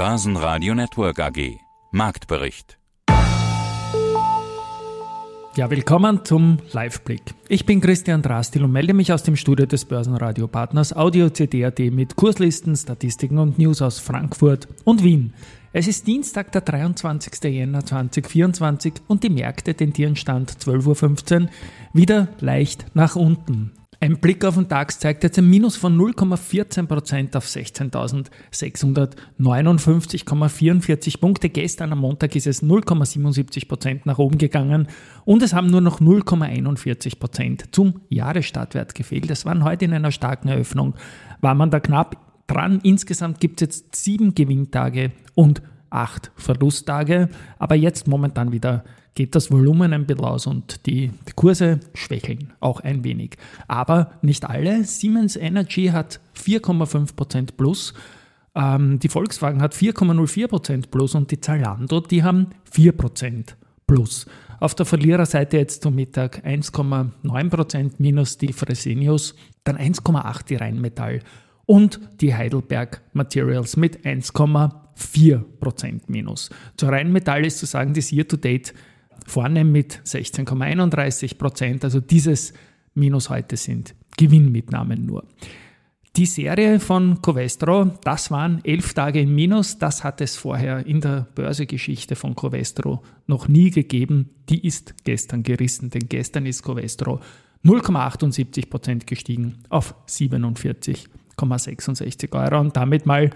Börsenradio Network AG. Marktbericht. Ja, willkommen zum Live-Blick. Ich bin Christian Drastil und melde mich aus dem Studio des Börsenradio-Partners Audio CD.at mit Kurslisten, Statistiken und News aus Frankfurt und Wien. Es ist Dienstag, der 23. Jänner 2024 und die Märkte tendieren Stand 12.15 Uhr wieder leicht nach unten. Ein Blick auf den DAX zeigt jetzt ein Minus von 0,14% auf 16.659,44 Punkte. Gestern am Montag ist es 0,77% nach oben gegangen und es haben nur noch 0,41% zum Jahresstartwert gefehlt. Es waren heute in einer starken Eröffnung, war man da knapp dran. Insgesamt gibt es jetzt sieben Gewinntage und acht Verlusttage, aber jetzt momentan wieder geht das Volumen ein bisschen aus und die, Kurse schwächeln auch ein wenig. Aber nicht alle. Siemens Energy hat 4,5% plus. Ähm, die Volkswagen hat 4,04% plus und die Zalando, die haben 4% plus. Auf der Verliererseite jetzt zum Mittag 1,9% minus die Fresenius, dann 1,8% die Rheinmetall und die Heidelberg Materials mit 1,4% minus. Zur Rheinmetall ist zu sagen, das Year-to-Date vorne mit 16,31 Prozent. Also dieses Minus heute sind Gewinnmitnahmen nur. Die Serie von Covestro, das waren elf Tage im Minus. Das hat es vorher in der Börsegeschichte von Covestro noch nie gegeben. Die ist gestern gerissen, denn gestern ist Covestro 0,78 Prozent gestiegen auf 47,66 Euro und damit mal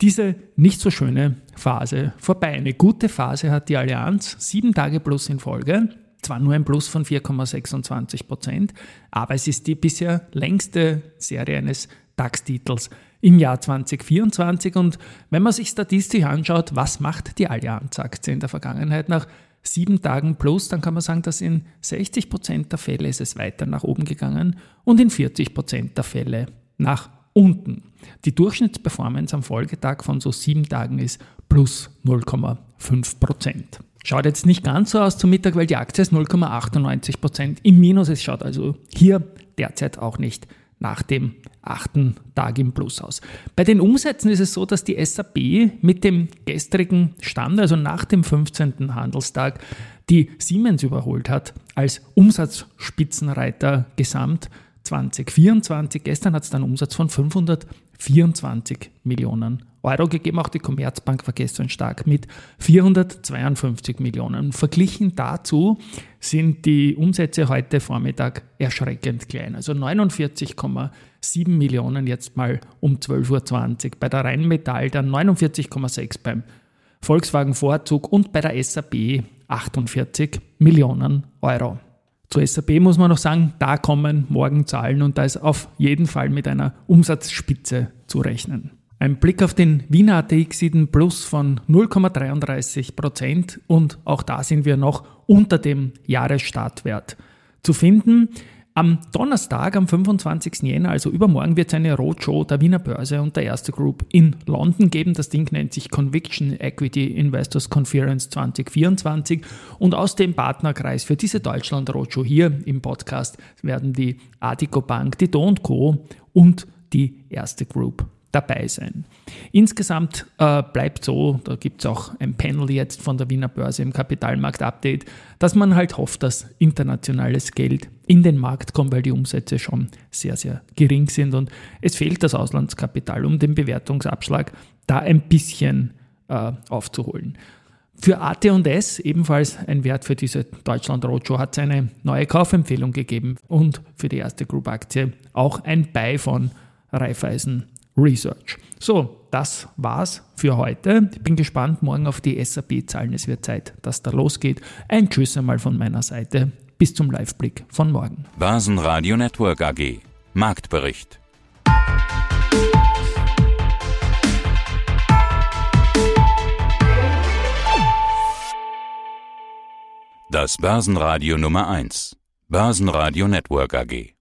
diese nicht so schöne Phase vorbei. Eine gute Phase hat die Allianz, sieben Tage plus in Folge. Zwar nur ein Plus von 4,26 Prozent, aber es ist die bisher längste Serie eines DAX-Titels im Jahr 2024. Und wenn man sich statistisch anschaut, was macht die Allianz-Aktie in der Vergangenheit nach sieben Tagen plus, dann kann man sagen, dass in 60 Prozent der Fälle ist es weiter nach oben gegangen und in 40 Prozent der Fälle nach unten. Die Durchschnittsperformance am Folgetag von so sieben Tagen ist plus 0,5 Prozent. Schaut jetzt nicht ganz so aus zum Mittag, weil die Aktie ist 0,98 Prozent im Minus. Es schaut also hier derzeit auch nicht nach dem achten Tag im Plus aus. Bei den Umsätzen ist es so, dass die SAP mit dem gestrigen Stand, also nach dem 15. Handelstag, die Siemens überholt hat als Umsatzspitzenreiter gesamt 2024. Gestern hat es einen Umsatz von 524 Millionen Euro gegeben. Auch die Commerzbank war gestern stark mit 452 Millionen. Verglichen dazu sind die Umsätze heute Vormittag erschreckend klein. Also 49,7 Millionen jetzt mal um 12.20 Uhr. Bei der Rheinmetall dann 49,6 beim Volkswagen Vorzug und bei der SAP 48 Millionen Euro. Zur SAP muss man noch sagen, da kommen morgen Zahlen und da ist auf jeden Fall mit einer Umsatzspitze zu rechnen. Ein Blick auf den Wiener ATX sieht einen Plus von 0,33 Prozent und auch da sind wir noch unter dem Jahresstartwert zu finden. Am Donnerstag, am 25. Jänner, also übermorgen, wird es eine Roadshow der Wiener Börse und der Erste Group in London geben. Das Ding nennt sich Conviction Equity Investors Conference 2024. Und aus dem Partnerkreis für diese Deutschland Roadshow hier im Podcast werden die Adico Bank, die Do Co. und die Erste Group dabei sein. Insgesamt äh, bleibt so, da gibt es auch ein Panel jetzt von der Wiener Börse im Kapitalmarkt-Update, dass man halt hofft, dass internationales Geld in den Markt kommt, weil die Umsätze schon sehr, sehr gering sind und es fehlt das Auslandskapital, um den Bewertungsabschlag da ein bisschen äh, aufzuholen. Für AT&S, ebenfalls ein Wert für diese Deutschland Roadshow, hat es eine neue Kaufempfehlung gegeben und für die erste Group Aktie auch ein Buy von Raiffeisen Research. So, das war's für heute. Ich bin gespannt morgen auf die SAP-Zahlen. Es wird Zeit, dass da losgeht. Ein Tschüss einmal von meiner Seite. Bis zum Live-Blick von morgen. Börsenradio Network AG. Marktbericht. Das Börsenradio Nummer 1. Börsenradio Network AG.